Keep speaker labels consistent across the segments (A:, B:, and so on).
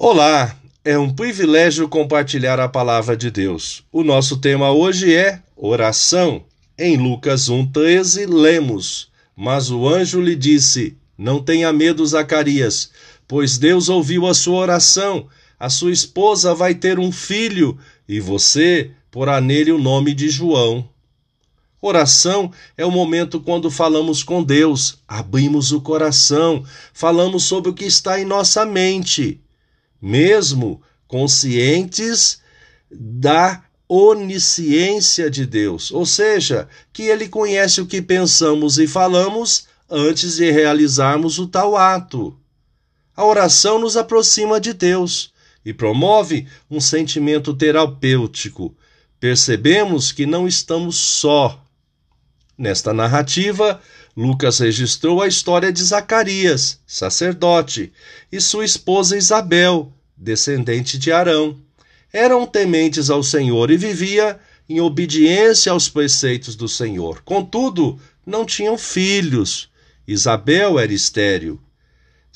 A: Olá, é um privilégio compartilhar a palavra de Deus. O nosso tema hoje é oração. Em Lucas 1,13, lemos: Mas o anjo lhe disse: Não tenha medo, Zacarias, pois Deus ouviu a sua oração. A sua esposa vai ter um filho, e você porá nele o nome de João. Oração é o momento quando falamos com Deus, abrimos o coração, falamos sobre o que está em nossa mente mesmo conscientes da onisciência de Deus, ou seja, que ele conhece o que pensamos e falamos antes de realizarmos o tal ato. A oração nos aproxima de Deus e promove um sentimento terapêutico. Percebemos que não estamos só. Nesta narrativa, Lucas registrou a história de Zacarias, sacerdote, e sua esposa Isabel, descendente de Arão. Eram tementes ao Senhor e vivia em obediência aos preceitos do Senhor. Contudo, não tinham filhos. Isabel era estéril.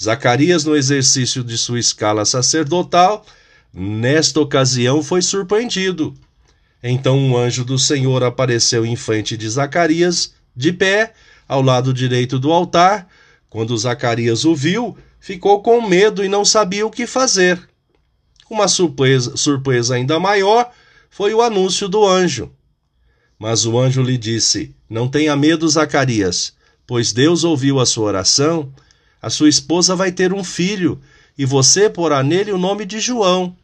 A: Zacarias, no exercício de sua escala sacerdotal, nesta ocasião foi surpreendido. Então um anjo do Senhor apareceu em frente de Zacarias, de pé, ao lado direito do altar. Quando Zacarias o viu, ficou com medo e não sabia o que fazer. Uma surpresa, surpresa ainda maior foi o anúncio do anjo. Mas o anjo lhe disse: Não tenha medo, Zacarias, pois Deus ouviu a sua oração. A sua esposa vai ter um filho, e você porá nele o nome de João.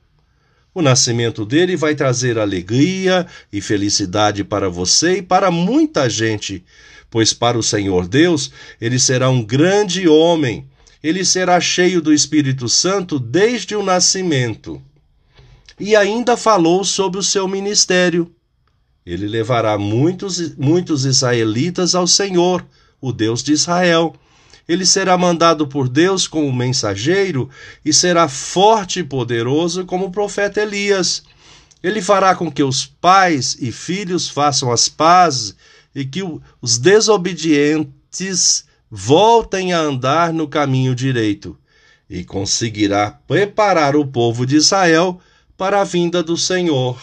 A: O nascimento dele vai trazer alegria e felicidade para você e para muita gente, pois para o Senhor Deus ele será um grande homem, ele será cheio do Espírito Santo desde o nascimento. E ainda falou sobre o seu ministério. Ele levará muitos, muitos israelitas ao Senhor, o Deus de Israel. Ele será mandado por Deus como mensageiro e será forte e poderoso como o profeta Elias. Ele fará com que os pais e filhos façam as pazes e que os desobedientes voltem a andar no caminho direito, e conseguirá preparar o povo de Israel para a vinda do Senhor.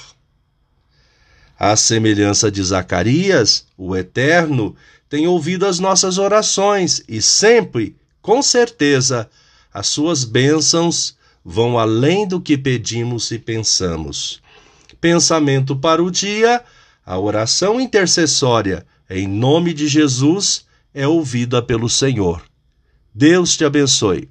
A: À semelhança de Zacarias, o Eterno tem ouvido as nossas orações e sempre, com certeza, as suas bênçãos vão além do que pedimos e pensamos. Pensamento para o dia a oração intercessória, em nome de Jesus, é ouvida pelo Senhor. Deus te abençoe.